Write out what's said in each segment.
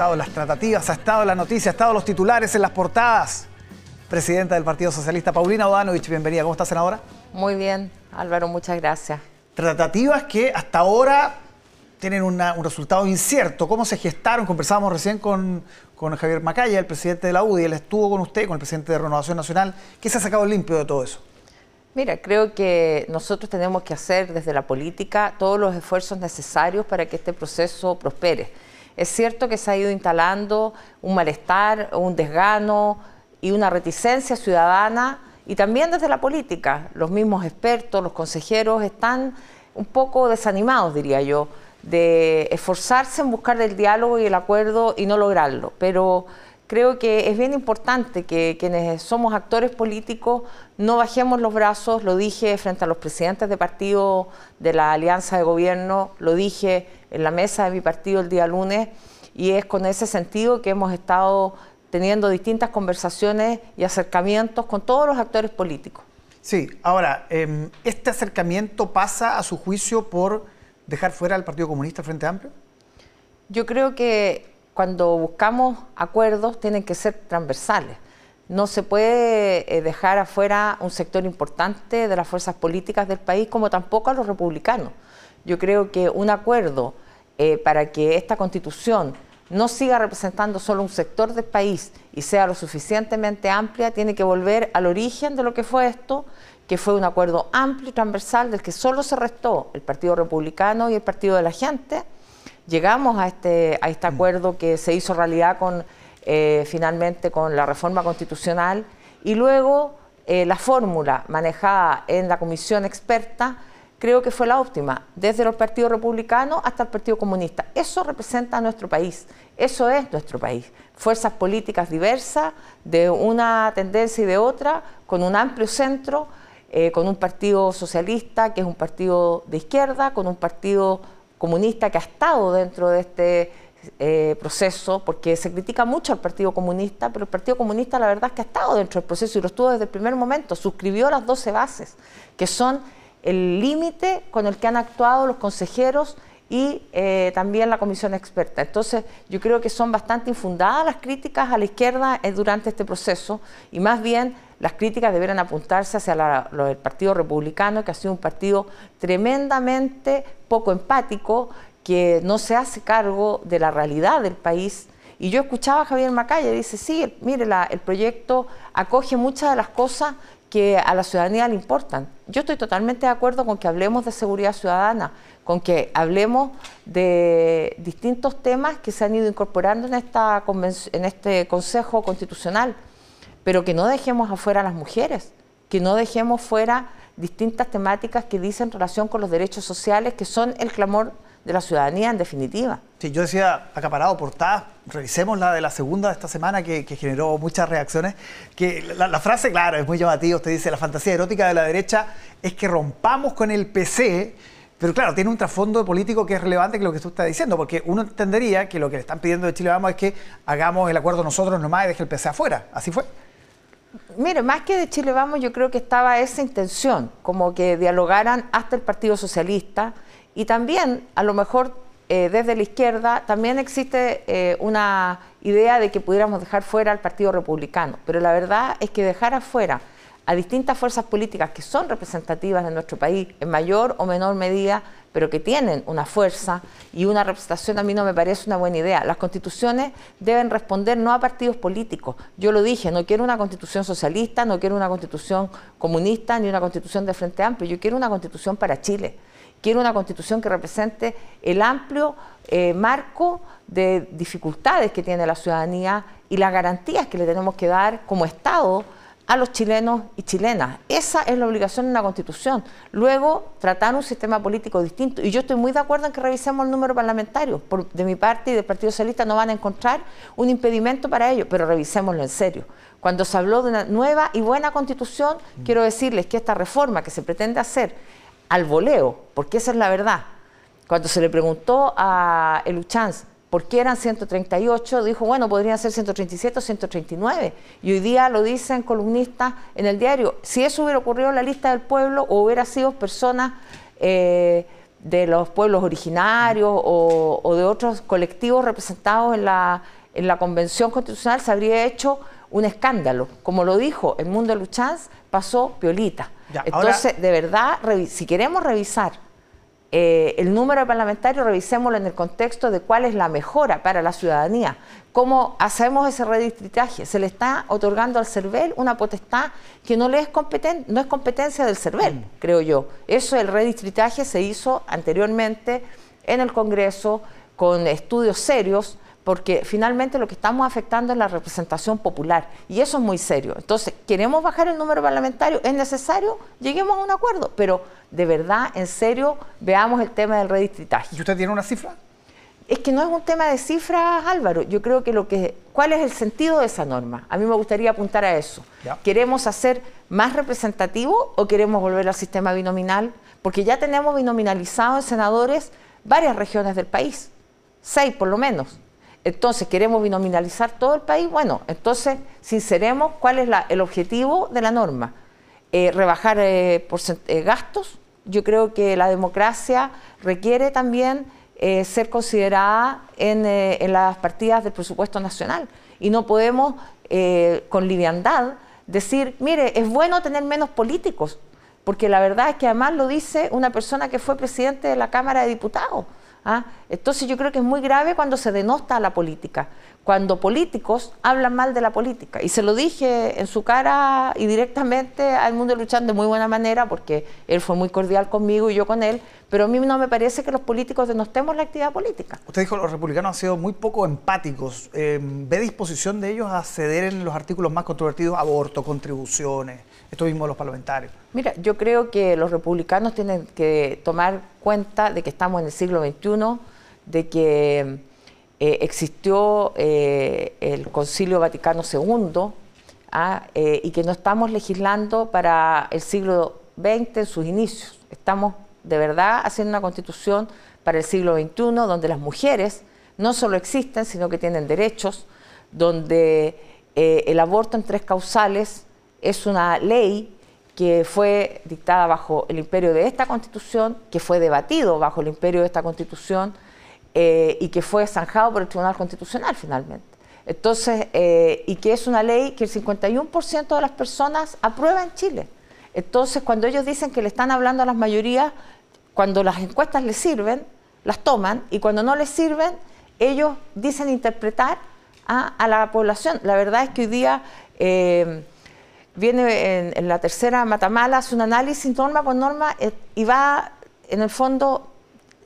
Ha estado las tratativas, ha estado la noticia, ha estado los titulares, en las portadas. Presidenta del Partido Socialista, Paulina Odanovich, bienvenida. ¿Cómo está, senadora? Muy bien, Álvaro, muchas gracias. Tratativas que hasta ahora tienen un resultado incierto. ¿Cómo se gestaron? Conversábamos recién con, con Javier Macaya, el presidente de la UDI. Él estuvo con usted, con el presidente de Renovación Nacional. ¿Qué se ha sacado limpio de todo eso? Mira, creo que nosotros tenemos que hacer desde la política todos los esfuerzos necesarios para que este proceso prospere es cierto que se ha ido instalando un malestar, un desgano y una reticencia ciudadana y también desde la política. Los mismos expertos, los consejeros están un poco desanimados, diría yo, de esforzarse en buscar el diálogo y el acuerdo y no lograrlo. Pero creo que es bien importante que quienes somos actores políticos no bajemos los brazos, lo dije frente a los presidentes de partido de la alianza de gobierno, lo dije en la mesa de mi partido el día lunes y es con ese sentido que hemos estado teniendo distintas conversaciones y acercamientos con todos los actores políticos. Sí, ahora, em, ¿este acercamiento pasa a su juicio por dejar fuera al Partido Comunista Frente Amplio? Yo creo que cuando buscamos acuerdos tienen que ser transversales. No se puede eh, dejar afuera un sector importante de las fuerzas políticas del país, como tampoco a los republicanos. Yo creo que un acuerdo eh, para que esta constitución no siga representando solo un sector del país y sea lo suficientemente amplia, tiene que volver al origen de lo que fue esto, que fue un acuerdo amplio y transversal del que solo se restó el Partido Republicano y el Partido de la Gente llegamos a este, a este mm. acuerdo que se hizo realidad con, eh, finalmente con la reforma constitucional y luego eh, la fórmula manejada en la comisión experta creo que fue la óptima, desde los partidos republicanos hasta el Partido Comunista. Eso representa a nuestro país, eso es nuestro país. Fuerzas políticas diversas, de una tendencia y de otra, con un amplio centro, eh, con un partido socialista que es un partido de izquierda, con un partido comunista que ha estado dentro de este eh, proceso, porque se critica mucho al Partido Comunista, pero el Partido Comunista la verdad es que ha estado dentro del proceso y lo estuvo desde el primer momento, suscribió las 12 bases, que son el límite con el que han actuado los consejeros y eh, también la comisión experta. Entonces, yo creo que son bastante infundadas las críticas a la izquierda eh, durante este proceso y más bien las críticas deberán apuntarse hacia el Partido Republicano, que ha sido un partido tremendamente poco empático, que no se hace cargo de la realidad del país. Y yo escuchaba a Javier Macaya, dice, sí, mire, el proyecto acoge muchas de las cosas que a la ciudadanía le importan. Yo estoy totalmente de acuerdo con que hablemos de seguridad ciudadana, con que hablemos de distintos temas que se han ido incorporando en, esta en este Consejo Constitucional pero que no dejemos afuera a las mujeres, que no dejemos fuera distintas temáticas que dicen relación con los derechos sociales, que son el clamor de la ciudadanía en definitiva. Sí, yo decía acaparado portada, revisemos la de la segunda de esta semana que, generó muchas reacciones, que la, frase, claro, es muy llamativa, usted dice, la fantasía erótica de la derecha es que rompamos con el PC, pero claro, tiene un trasfondo político que es relevante que lo que usted está diciendo, porque uno entendería que lo que le están pidiendo de Chile Vamos es que hagamos el acuerdo nosotros nomás y deje el PC afuera, ¿así fue? Mire, más que de Chile Vamos, yo creo que estaba esa intención, como que dialogaran hasta el Partido Socialista. Y también, a lo mejor eh, desde la izquierda, también existe eh, una idea de que pudiéramos dejar fuera al Partido Republicano, pero la verdad es que dejar afuera a distintas fuerzas políticas que son representativas de nuestro país en mayor o menor medida, pero que tienen una fuerza y una representación, a mí no me parece una buena idea. Las constituciones deben responder no a partidos políticos. Yo lo dije, no quiero una constitución socialista, no quiero una constitución comunista, ni una constitución de Frente Amplio, yo quiero una constitución para Chile. Quiero una constitución que represente el amplio eh, marco de dificultades que tiene la ciudadanía y las garantías que le tenemos que dar como Estado a los chilenos y chilenas. Esa es la obligación de una constitución. Luego, tratar un sistema político distinto. Y yo estoy muy de acuerdo en que revisemos el número parlamentario. Por, de mi parte y del Partido Socialista no van a encontrar un impedimento para ello, pero revisémoslo en serio. Cuando se habló de una nueva y buena constitución, mm. quiero decirles que esta reforma que se pretende hacer al voleo, porque esa es la verdad, cuando se le preguntó a Eluchanz ¿Por qué eran 138? Dijo, bueno, podrían ser 137 o 139. Y hoy día lo dicen columnistas en el diario. Si eso hubiera ocurrido en la lista del pueblo o hubiera sido personas eh, de los pueblos originarios o, de otros colectivos representados en la, en la Convención Constitucional se habría hecho un escándalo. Como lo dijo el mundo de Luchanz, pasó piolita. Entonces, de verdad, si queremos revisar eh, el número de parlamentarios, revisémoslo en el contexto de cuál es la mejora para la ciudadanía. ¿Cómo hacemos ese redistritaje? Se le está otorgando al CERVEL una potestad que no, le es, no es competencia del CERVEL, mm. creo yo. Eso, el redistritaje se hizo anteriormente en el Congreso con estudios serios porque finalmente lo que estamos afectando es la representación popular y eso es muy serio. Entonces, ¿queremos bajar el número parlamentario? ¿Es necesario? Lleguemos a un acuerdo, pero de verdad, en serio, veamos el tema del redistritaje. ¿Y usted tiene una cifra? Es que no es un tema de cifras, Álvaro. Yo creo que lo que ¿cuál es el sentido de esa norma? A mí me gustaría apuntar a eso. ¿Queremos hacer más representativo o queremos volver al sistema binominal? Porque ya tenemos binominalizado en senadores varias regiones del país, seis por lo menos. Entonces, ¿queremos binominalizar todo el país? Bueno, entonces, sinceremos cuál es el objetivo de la norma. Eh, rebajar eh, eh, gastos. Yo creo que la democracia requiere también ser considerada en, en, las partidas del presupuesto nacional. Y no podemos, con liviandad, decir, mire, es bueno tener menos políticos, porque la verdad es que además lo dice una persona que fue presidente de la Cámara de Diputados. ¿Ah? Entonces yo creo que es muy grave cuando se denota a la política, cuando políticos hablan mal de la política. Y se lo dije en su cara y directamente al mundo luchando de muy buena manera, porque él fue muy cordial conmigo y yo con él, pero a mí no me parece que los políticos denostemos la actividad política. Usted dijo que los republicanos han sido muy poco empáticos. Eh, ¿Ve disposición de ellos a ceder en los artículos más controvertidos aborto, contribuciones? Esto mismo los parlamentarios? Mira, yo creo que los republicanos tienen que tomar cuenta de que estamos en el siglo XXI, de que eh, existió eh, el Concilio Vaticano II ¿ah? eh, y que no estamos legislando para el siglo XX en sus inicios. Estamos de verdad haciendo una constitución para el siglo XXI donde las mujeres no solo existen, sino que tienen derechos, donde el aborto en tres causales es una ley que fue dictada bajo el imperio de esta constitución, que fue debatido bajo el imperio de esta constitución eh, y que fue zanjado por el Tribunal Constitucional finalmente. Entonces, eh, y que es una ley que el 51% de las personas aprueba en Chile. Entonces, cuando ellos dicen que le están hablando a las mayorías, cuando las encuestas les sirven, las toman, y cuando no les sirven, ellos dicen interpretar a, la población. La verdad es que hoy día... Eh, viene en, la tercera Matamala, hace un análisis norma por norma eh, y va en el fondo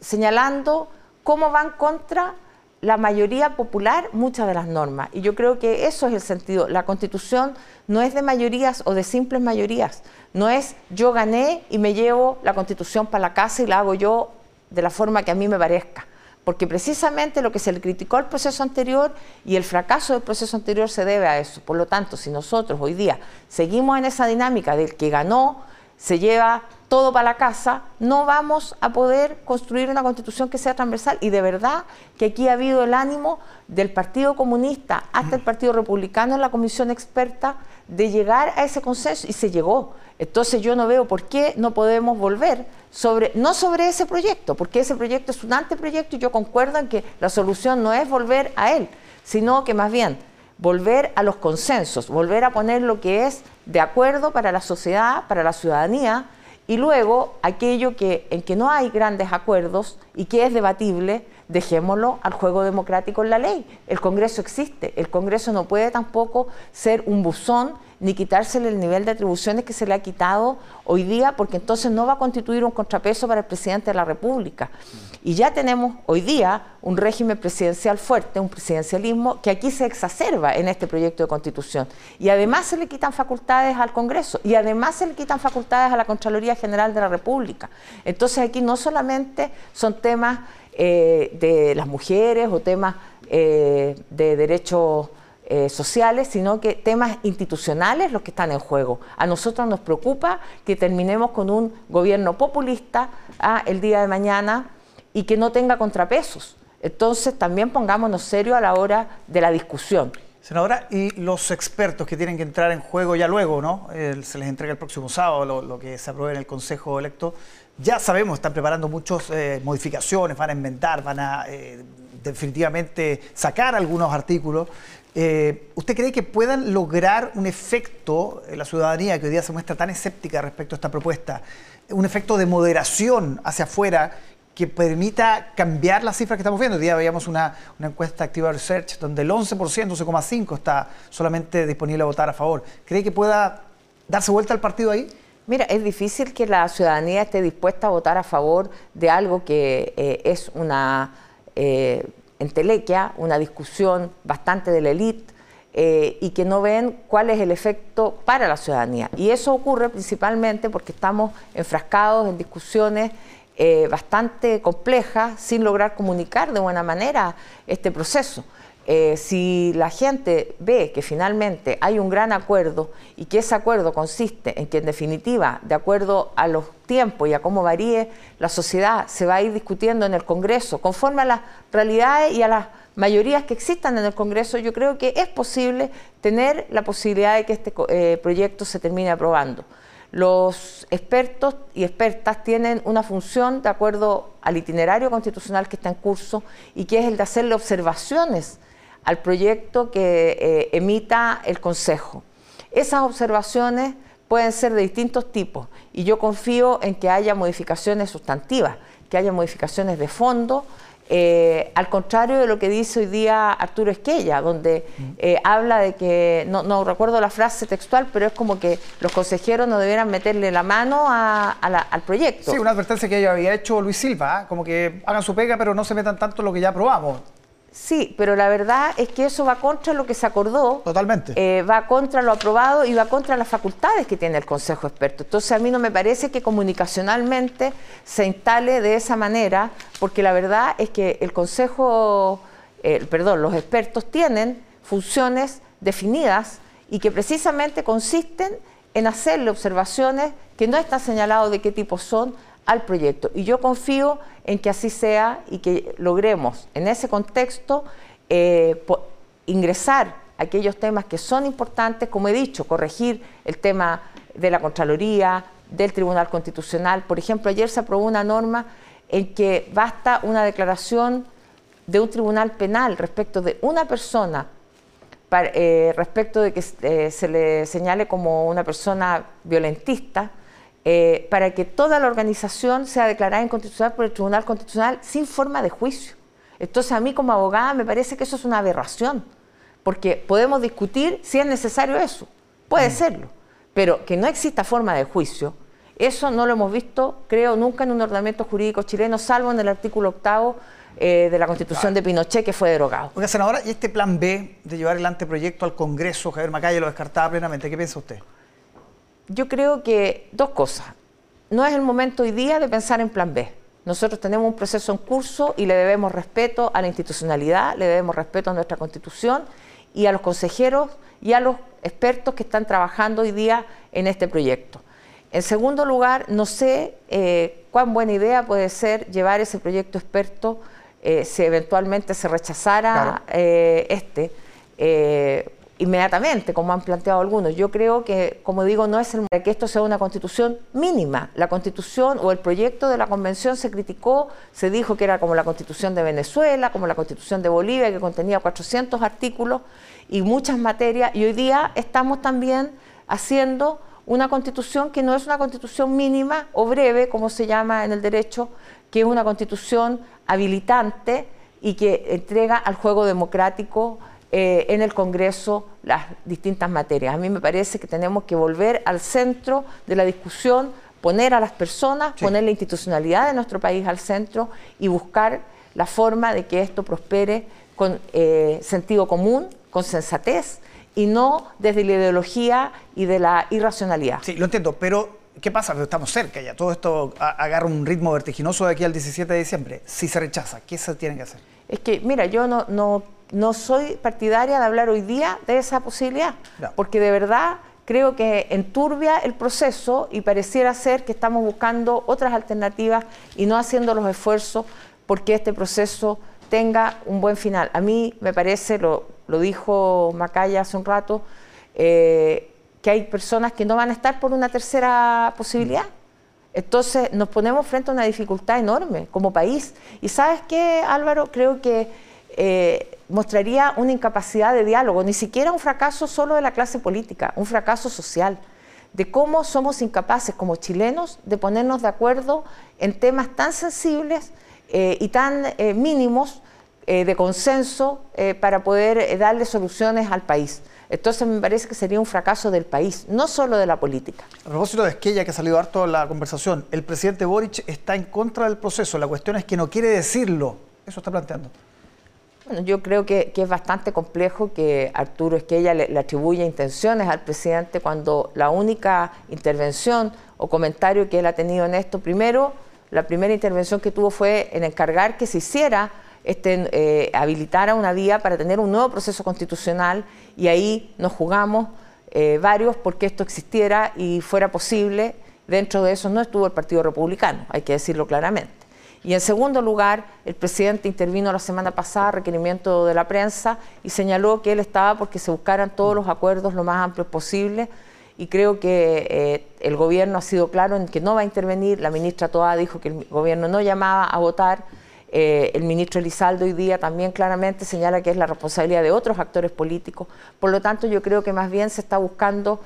señalando cómo van contra la mayoría popular muchas de las normas. Y yo creo que eso es el sentido. La constitución no es de mayorías o de simples mayorías. No es yo gané y me llevo la constitución para la casa y la hago yo de la forma que a mí me parezca porque precisamente lo que se le criticó al proceso anterior y el fracaso del proceso anterior se debe a eso. Por lo tanto, si nosotros hoy día seguimos en esa dinámica del que ganó, se lleva todo para la casa, no vamos a poder construir una constitución que sea transversal. Y de verdad que aquí ha habido el ánimo del Partido Comunista hasta el Partido Republicano en la comisión experta de llegar a ese consenso y se llegó. Entonces yo no veo por qué no podemos volver sobre, no sobre ese proyecto, porque ese proyecto es un anteproyecto y yo concuerdo en que la solución no es volver a él, sino que más bien volver a los consensos, volver a poner lo que es de acuerdo para la sociedad, para la ciudadanía, y luego aquello que, en que no hay grandes acuerdos y que es debatible, dejémoslo al juego democrático en la ley. El Congreso existe, el Congreso no puede tampoco ser un buzón ni quitársele el nivel de atribuciones que se le ha quitado hoy día, porque entonces no va a constituir un contrapeso para el presidente de la República. Y ya tenemos hoy día un régimen presidencial fuerte, un presidencialismo que aquí se exacerba en este proyecto de constitución. Y además se le quitan facultades al Congreso y además se le quitan facultades a la Contraloría General de la República. Entonces aquí no solamente son temas eh, de las mujeres o temas eh, de derechos eh, sociales, sino que temas institucionales los que están en juego. A nosotros nos preocupa que terminemos con un gobierno populista ah, el día de mañana y que no tenga contrapesos. Entonces también pongámonos serio a la hora de la discusión. Senadora, y los expertos que tienen que entrar en juego ya luego, ¿no? se les entrega el próximo sábado lo, que se apruebe en el Consejo electo. Ya sabemos, están preparando muchas eh, modificaciones, van a inventar, van a eh, definitivamente sacar algunos artículos. Eh, ¿Usted cree que puedan lograr un efecto en la ciudadanía que hoy día se muestra tan escéptica respecto a esta propuesta, un efecto de moderación hacia afuera que permita cambiar las cifras que estamos viendo? Hoy día veíamos una, una encuesta Activa Research donde el 11%, 11,5% está solamente disponible a votar a favor. ¿Cree que pueda darse vuelta al partido ahí? Mira, es difícil que la ciudadanía esté dispuesta a votar a favor de algo que eh, es una eh, entelequia, una discusión bastante de la élite eh, y que no ven cuál es el efecto para la ciudadanía. Y eso ocurre principalmente porque estamos enfrascados en discusiones bastante complejas sin lograr comunicar de buena manera este proceso. Eh, si la gente ve que finalmente hay un gran acuerdo y que ese acuerdo consiste en que en definitiva, de acuerdo a los tiempos y a cómo varíe la sociedad, se va a ir discutiendo en el Congreso, conforme a las realidades y a las mayorías que existan en el Congreso, yo creo que es posible tener la posibilidad de que este eh, proyecto se termine aprobando. Los expertos y expertas tienen una función de acuerdo al itinerario constitucional que está en curso y que es el de hacerle observaciones al proyecto que eh, emita el Consejo. Esas observaciones pueden ser de distintos tipos y yo confío en que haya modificaciones sustantivas, que haya modificaciones de fondo, eh, al contrario de lo que dice hoy día Arturo Esquella, donde eh, habla de que, no, recuerdo la frase textual, pero es como que los consejeros no debieran meterle la mano al proyecto. Sí, una advertencia que había hecho Luis Silva, como que hagan su pega, pero no se metan tanto en lo que ya aprobamos. Sí, pero la verdad es que eso va contra lo que se acordó. Totalmente. Eh, va contra lo aprobado y va contra las facultades que tiene el Consejo Experto. Entonces a mí no me parece que comunicacionalmente se instale de esa manera, porque la verdad es que el Consejo, eh, perdón, los expertos tienen funciones definidas y que precisamente consisten en hacerle observaciones que no están señalados de qué tipo son al proyecto. Y yo confío en que así sea y que logremos en ese contexto eh, ingresar aquellos temas que son importantes, como he dicho, corregir el tema de la Contraloría, del Tribunal Constitucional. Por ejemplo, ayer se aprobó una norma en que basta una declaración de un tribunal penal respecto de una persona, eh, respecto de que eh, se le señale como una persona violentista, eh, para que toda la organización sea declarada inconstitucional por el Tribunal Constitucional sin forma de juicio. Entonces a mí como abogada me parece que eso es una aberración, porque podemos discutir si es necesario eso, puede mm. serlo, pero que no exista forma de juicio, eso no lo hemos visto, creo, nunca en un ordenamiento jurídico chileno, salvo en el artículo octavo eh, de la Constitución de Pinochet que fue derogado. Oiga, senadora, ¿y este plan B de llevar el anteproyecto al Congreso, Javier Macaya lo descartaba plenamente? ¿Qué piensa usted? Yo creo que dos cosas. No es el momento hoy día de pensar en plan B. Nosotros tenemos un proceso en curso y le debemos respeto a la institucionalidad, le debemos respeto a nuestra constitución y a los consejeros y a los expertos que están trabajando hoy día en este proyecto. En segundo lugar, no sé eh, cuán buena idea puede ser llevar ese proyecto experto eh, si eventualmente se rechazara eh, este inmediatamente, como han planteado algunos. Yo creo que, como digo, no es el que esto sea una constitución mínima. La constitución o el proyecto de la convención se criticó, se dijo que era como la constitución de Venezuela, como la constitución de Bolivia, que contenía 400 artículos y muchas materias. Y hoy día estamos también haciendo una constitución que no es una constitución mínima o breve, como se llama en el derecho, que es una constitución habilitante y que entrega al juego democrático eh, en el Congreso las distintas materias. A mí me parece que tenemos que volver al centro de la discusión, poner a las personas, poner la institucionalidad de nuestro país al centro y buscar la forma de que esto prospere con eh, sentido común, con sensatez y no desde la ideología y de la irracionalidad. Sí, lo entiendo, pero ¿qué pasa? Estamos cerca ya, todo esto agarra un ritmo vertiginoso de aquí al 17 de diciembre. Si se rechaza, ¿qué se tiene que hacer? Es que, mira, yo no, no no soy partidaria de hablar hoy día de esa posibilidad, porque de verdad creo que enturbia el proceso y pareciera ser que estamos buscando otras alternativas y no haciendo los esfuerzos porque este proceso tenga un buen final. A mí me parece, lo, dijo Macaya hace un rato, eh, que hay personas que no van a estar por una tercera posibilidad. Entonces nos ponemos frente a una dificultad enorme como país. Y sabes qué, Álvaro, creo que eh, mostraría una incapacidad de diálogo, ni siquiera un fracaso solo de la clase política, un fracaso social, de cómo somos incapaces como chilenos de ponernos de acuerdo en temas tan sensibles eh, y tan eh, mínimos de consenso para poder darle soluciones al país. Entonces me parece que sería un fracaso del país, no solo de la política. A propósito de Esquella, que ha salido harto la conversación, el presidente Boric está en contra del proceso. La cuestión es que no quiere decirlo. Eso está planteando. Bueno, yo creo que, es bastante complejo que Arturo Esquella le, le, atribuya intenciones al presidente cuando la única intervención o comentario que él ha tenido en esto, primero, la primera intervención que tuvo fue en encargar que se hiciera este, eh, habilitara una vía para tener un nuevo proceso constitucional y ahí nos jugamos eh, varios porque esto existiera y fuera posible. Dentro de eso no estuvo el Partido Republicano, hay que decirlo claramente. Y en segundo lugar, el presidente intervino la semana pasada requerimiento de la prensa y señaló que él estaba porque se buscaran todos los acuerdos lo más amplios posible. Y creo que eh, el gobierno ha sido claro en que no va a intervenir. La ministra Toa dijo que el gobierno no llamaba a votar. Eh, el ministro Elizaldo hoy día también claramente señala que es la responsabilidad de otros actores políticos. Por lo tanto, yo creo que más bien se está buscando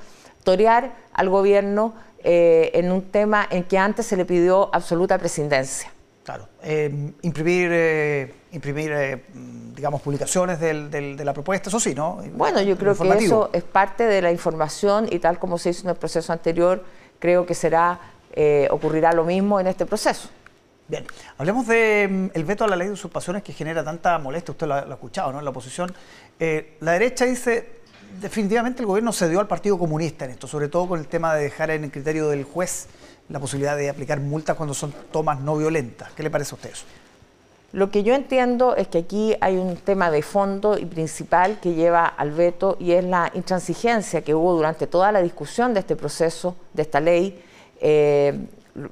torear al gobierno eh, en un tema en que antes se le pidió absoluta presidencia. Claro. Eh, imprimir, imprimir digamos, publicaciones de la propuesta, eso sí, ¿no? Bueno, yo creo que eso es parte de la información y tal como se hizo en el proceso anterior, creo que será, ocurrirá lo mismo en este proceso. Bien, hablemos del mm, veto a la ley de usurpaciones que genera tanta molestia, usted lo ha, escuchado, ¿no? En la oposición. Eh, la derecha dice, definitivamente el gobierno cedió al Partido Comunista en esto, sobre todo con el tema de dejar en el criterio del juez la posibilidad de aplicar multas cuando son tomas no violentas. ¿Qué le parece a usted eso? Lo que yo entiendo es que aquí hay un tema de fondo y principal que lleva al veto y es la intransigencia que hubo durante toda la discusión de este proceso, de esta ley. Eh,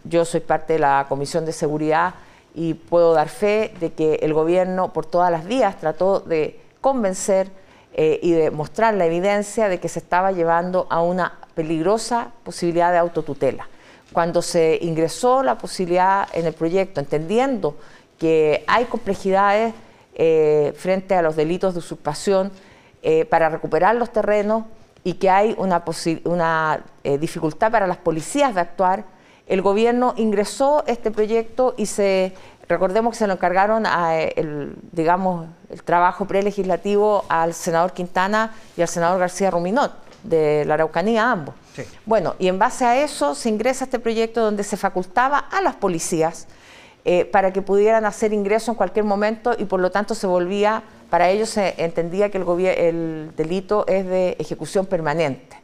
yo soy parte de la Comisión de Seguridad y puedo dar fe de que el gobierno por todas las vías trató de convencer eh, y de mostrar la evidencia de que se estaba llevando a una peligrosa posibilidad de autotutela. Cuando se ingresó la posibilidad en el proyecto, entendiendo que hay complejidades eh, frente a los delitos de usurpación eh, para recuperar los terrenos y que hay una, una dificultad para las policías de actuar, el gobierno ingresó este proyecto y se recordemos que se lo encargaron a el, digamos, el trabajo prelegislativo al senador Quintana y al senador García Ruminot de la Araucanía, ambos. Bueno, y en base a eso se ingresa este proyecto donde se facultaba a las policías eh, para que pudieran hacer ingreso en cualquier momento y por lo tanto se volvía, para ellos se entendía que el, el delito es de ejecución permanente.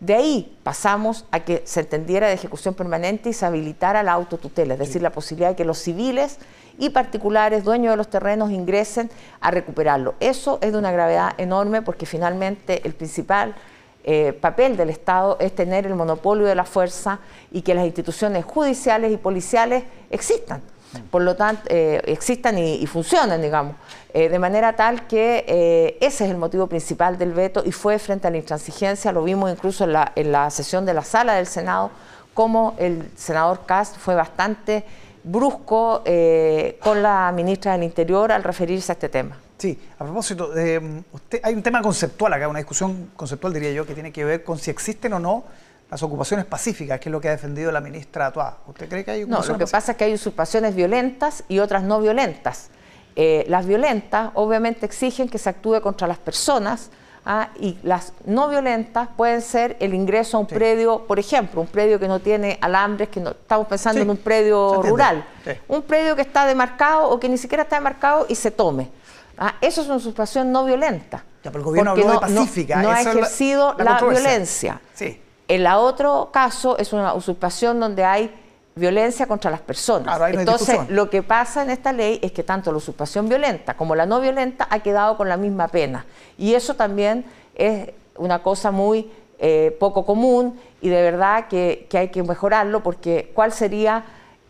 De ahí pasamos a que se entendiera de ejecución permanente y se habilitara la autotutela, es decir, la posibilidad de que los civiles y particulares, dueños de los terrenos, ingresen a recuperarlo. Eso es de una gravedad enorme porque finalmente el principal eh, papel del Estado es tener el monopolio de la fuerza y que las instituciones judiciales y policiales existan. Por lo tanto, eh, existan y, funcionen, digamos, eh, de manera tal que eh, ese es el motivo principal del veto y fue frente a la intransigencia, lo vimos incluso en la, en la sesión de la sala del Senado, como el senador Cast fue bastante brusco con la ministra del Interior al referirse a este tema. Sí, a propósito, usted, hay un tema conceptual acá, una discusión conceptual diría yo, que tiene que ver con si existen o no las ocupaciones pacíficas, que es lo que ha defendido la ministra Atuá. ¿Usted cree que hay No, lo que pasa es que hay usurpaciones violentas y otras no violentas. Eh, las violentas obviamente exigen que se actúe contra las personas ¿ah? y las no violentas pueden ser el ingreso a un predio, por ejemplo, un predio que no tiene alambres, que no, estamos pensando en un predio rural, un predio que está demarcado o que ni siquiera está demarcado y se tome. ¿Ah? Eso es una usurpación no violenta. Ya, pero el gobierno habló de pacífica. No, ha ejercido la, la violencia. Sí. El otro caso es una usurpación donde hay violencia contra las personas. Entonces, lo que pasa en esta ley es que tanto la usurpación violenta como la no violenta ha quedado con la misma pena. Y eso también es una cosa muy eh, poco común y de verdad que, hay que mejorarlo porque ¿cuál sería,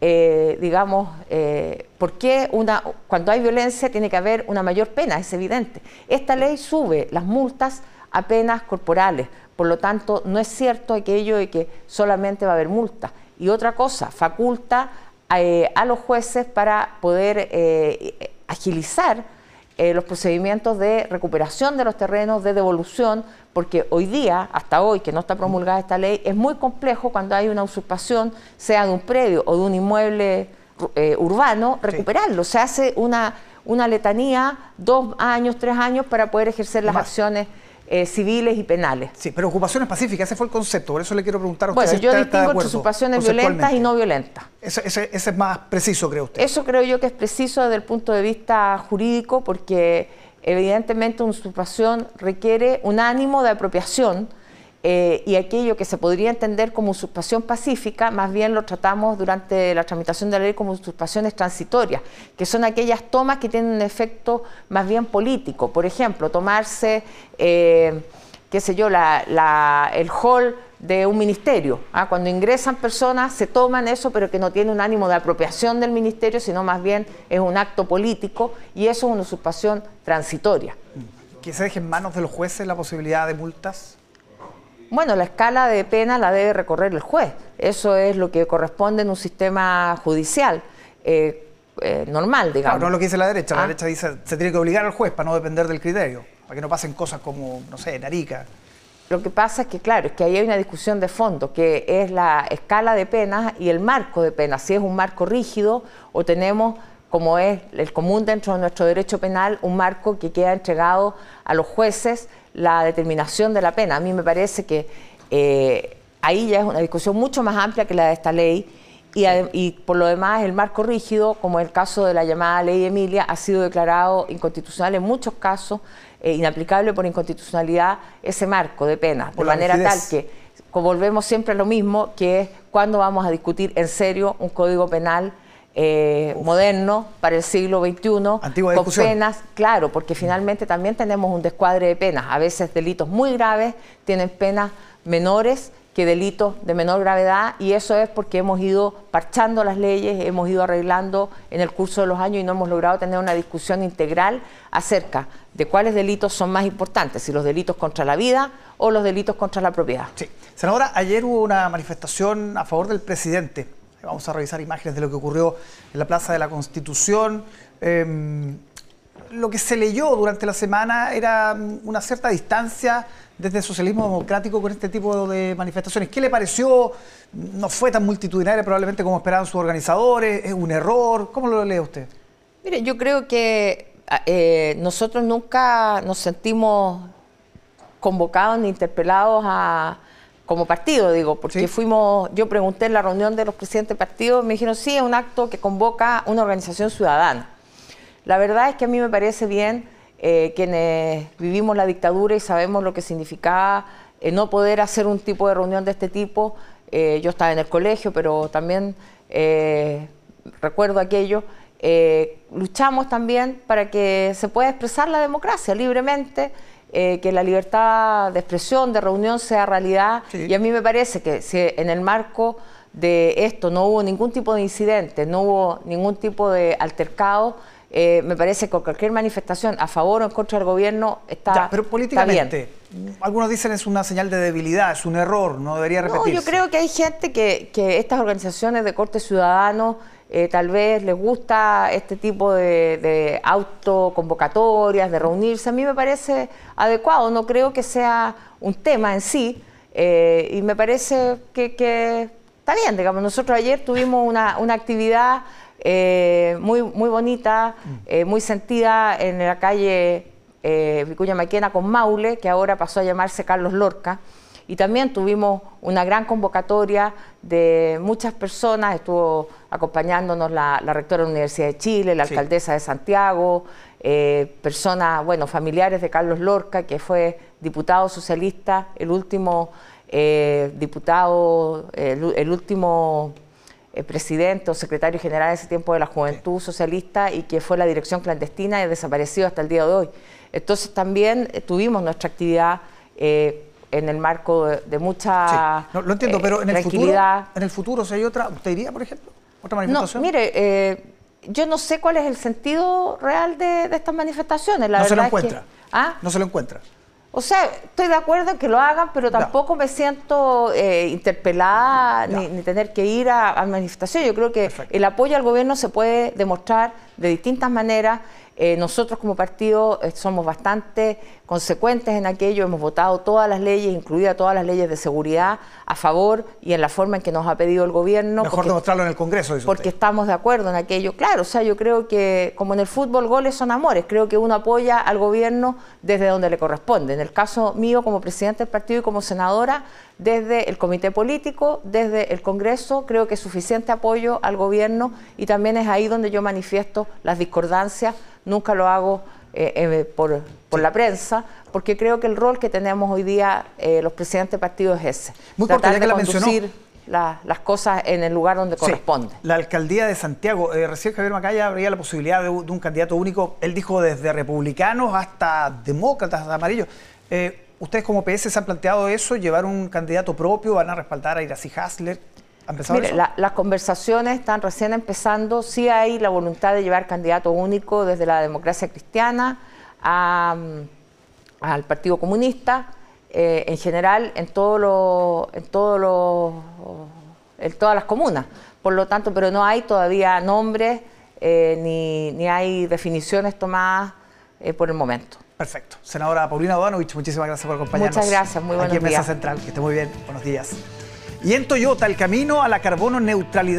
eh, digamos, eh, por qué una, cuando hay violencia tiene que haber una mayor pena? Es evidente. Esta ley sube las multas a penas corporales. Por lo tanto, no es cierto aquello de que solamente va a haber multa. Y otra cosa, faculta eh, a los jueces para poder eh, agilizar eh, los procedimientos de recuperación de los terrenos, de devolución, porque hoy día, hasta hoy, que no está promulgada esta ley, es muy complejo cuando hay una usurpación, sea de un predio o de un inmueble urbano, recuperarlo. Se hace una, una letanía, dos años, tres años, para poder ejercer las acciones eh, civiles y penales. Sí, pero ocupaciones pacíficas, ese fue el concepto, por eso le quiero preguntar a usted. Bueno, yo distingo entre ocupaciones violentas y no violentas. Ese, es más preciso, cree usted. Eso creo yo que es preciso desde el punto de vista jurídico, porque evidentemente una usurpación requiere un ánimo de apropiación eh, y aquello que se podría entender como usurpación pacífica, más bien lo tratamos durante la tramitación de la ley como usurpaciones transitorias, que son aquellas tomas que tienen un efecto más bien político. Por ejemplo, tomarse, eh, qué sé yo, el hall de un ministerio. ¿ah? Cuando ingresan personas, se toman eso, pero que no tiene un ánimo de apropiación del ministerio, sino más bien es un acto político y eso es una usurpación transitoria. ¿Que se deje en manos de los jueces la posibilidad de multas? Bueno, la escala de pena la debe recorrer el juez. Eso es lo que corresponde en un sistema judicial. Eh, eh, normal, digamos. no es lo que dice la derecha. La ah. derecha dice se tiene que obligar al juez para no depender del criterio, para que no pasen cosas como, no sé, Narica. Lo que pasa es que, claro, es que ahí hay una discusión de fondo, que es la escala de penas y el marco de penas. Si es un marco rígido o tenemos, como es el común dentro de nuestro derecho penal, un marco que queda entregado a los jueces la determinación de la pena. A mí me parece que eh, ahí ya es una discusión mucho más amplia que la de esta ley y, por lo demás el marco rígido, como el caso de la llamada ley Emilia, ha sido declarado inconstitucional en muchos casos, eh, inaplicable por inconstitucionalidad ese marco de pena, de manera tal que volvemos siempre a lo mismo, que es cuando vamos a discutir en serio un código penal eh, moderno para el siglo XXI, con penas, claro, porque finalmente también tenemos un descuadre de penas. A veces delitos muy graves tienen penas menores que delitos de menor gravedad y eso es porque hemos ido parchando las leyes, hemos ido arreglando en el curso de los años y no hemos logrado tener una discusión integral acerca de cuáles delitos son más importantes, si los delitos contra la vida o los delitos contra la propiedad. Sí. Senadora, ayer hubo una manifestación a favor del presidente Vamos a revisar imágenes de lo que ocurrió en la Plaza de la Constitución. Em, lo que se leyó durante la semana era una cierta distancia desde el socialismo democrático con este tipo de manifestaciones. ¿Qué le pareció? ¿No fue tan multitudinaria probablemente como esperaban sus organizadores? ¿Es un error? ¿Cómo lo lee usted? Mire, yo creo que eh, nosotros nunca nos sentimos convocados ni interpelados a, como partido, digo, porque fuimos, yo pregunté en la reunión de los presidentes de partidos, me dijeron, sí, es un acto que convoca una organización ciudadana. La verdad es que a mí me parece bien eh, quienes vivimos la dictadura y sabemos lo que significaba eh, no poder hacer un tipo de reunión de este tipo. Eh, yo estaba en el colegio, pero también recuerdo aquello. luchamos también para que se pueda expresar la democracia libremente eh, que la libertad de expresión, de reunión sea realidad. Y a mí me parece que si en el marco de esto no hubo ningún tipo de incidente, no hubo ningún tipo de altercado, eh, me parece que cualquier manifestación a favor o en contra del gobierno está, ya, pero políticamente, algunos dicen es una señal de debilidad, es un error, no debería repetirse. No, yo creo que hay gente que, que estas organizaciones de corte ciudadano eh, tal vez les gusta este tipo de, autoconvocatorias, de reunirse. A mí me parece adecuado, no creo que sea un tema en sí, eh, y me parece que, está bien, digamos. Nosotros ayer tuvimos una, actividad eh, muy, muy bonita, muy sentida en la calle Vicuña Maquena con Maule, que ahora pasó a llamarse Carlos Lorca. Y también tuvimos una gran convocatoria de muchas personas, estuvo acompañándonos la, rectora de la Universidad de Chile, la alcaldesa de Santiago, eh, personas, bueno, familiares de Carlos Lorca, que fue diputado socialista, el último eh, diputado, el, último eh, presidente o secretario general en ese tiempo de la Juventud Socialista y que fue la dirección clandestina y desaparecido hasta el día de hoy. Entonces también tuvimos nuestra actividad en el marco de, mucha sí. lo entiendo, pero en el futuro, en el futuro, si hay otra, ¿usted iría, por ejemplo, otra manifestación? No, mire, eh, yo no sé cuál es el sentido real de, estas manifestaciones. La no se lo encuentra. ¿Ah? No se lo encuentra. O sea, estoy de acuerdo en que lo hagan, pero tampoco me siento eh, interpelada ni, tener que ir a, a manifestaciones. Yo creo que el apoyo al gobierno se puede demostrar de distintas maneras. Eh, nosotros como partido eh, somos bastante consecuentes en aquello, hemos votado todas las leyes, incluidas todas las leyes de seguridad, a favor y en la forma en que nos ha pedido el gobierno. Mejor demostrarlo en el Congreso. porque estamos de acuerdo en aquello. Claro, o sea, yo creo que como en el fútbol goles son amores, creo que uno apoya al gobierno desde donde le corresponde. En el caso mío como presidente del partido y como senadora, desde el comité político, desde el Congreso, creo que es suficiente apoyo al gobierno y también es ahí donde yo manifiesto las discordancias nunca lo hago eh, eh, por, la prensa, porque creo que el rol que tenemos hoy día eh, los presidentes de partidos es ese. Muy tratar de conducir las cosas en el lugar donde corresponde. La alcaldía de Santiago, recién Javier Macaya habría la posibilidad de, un candidato único, él dijo desde republicanos hasta demócratas, hasta amarillos. ¿Ustedes como PS se han planteado eso, llevar un candidato propio, van a respaldar a Iracy Hasler? Mire, las conversaciones están recién empezando. Sí hay la voluntad de llevar candidato único desde la democracia cristiana al Partido Comunista, eh, en general en, todo en, todo en todas las comunas. Por lo tanto, pero no hay todavía nombres eh, ni, hay definiciones tomadas eh, por el momento. Perfecto. Senadora Paulina Dodanovich, muchísimas gracias por acompañarnos. Muchas gracias, muy buenos Aquí en Mesa Central, que esté muy bien. Buenos días. Y en Toyota, el camino a la carbono neutralidad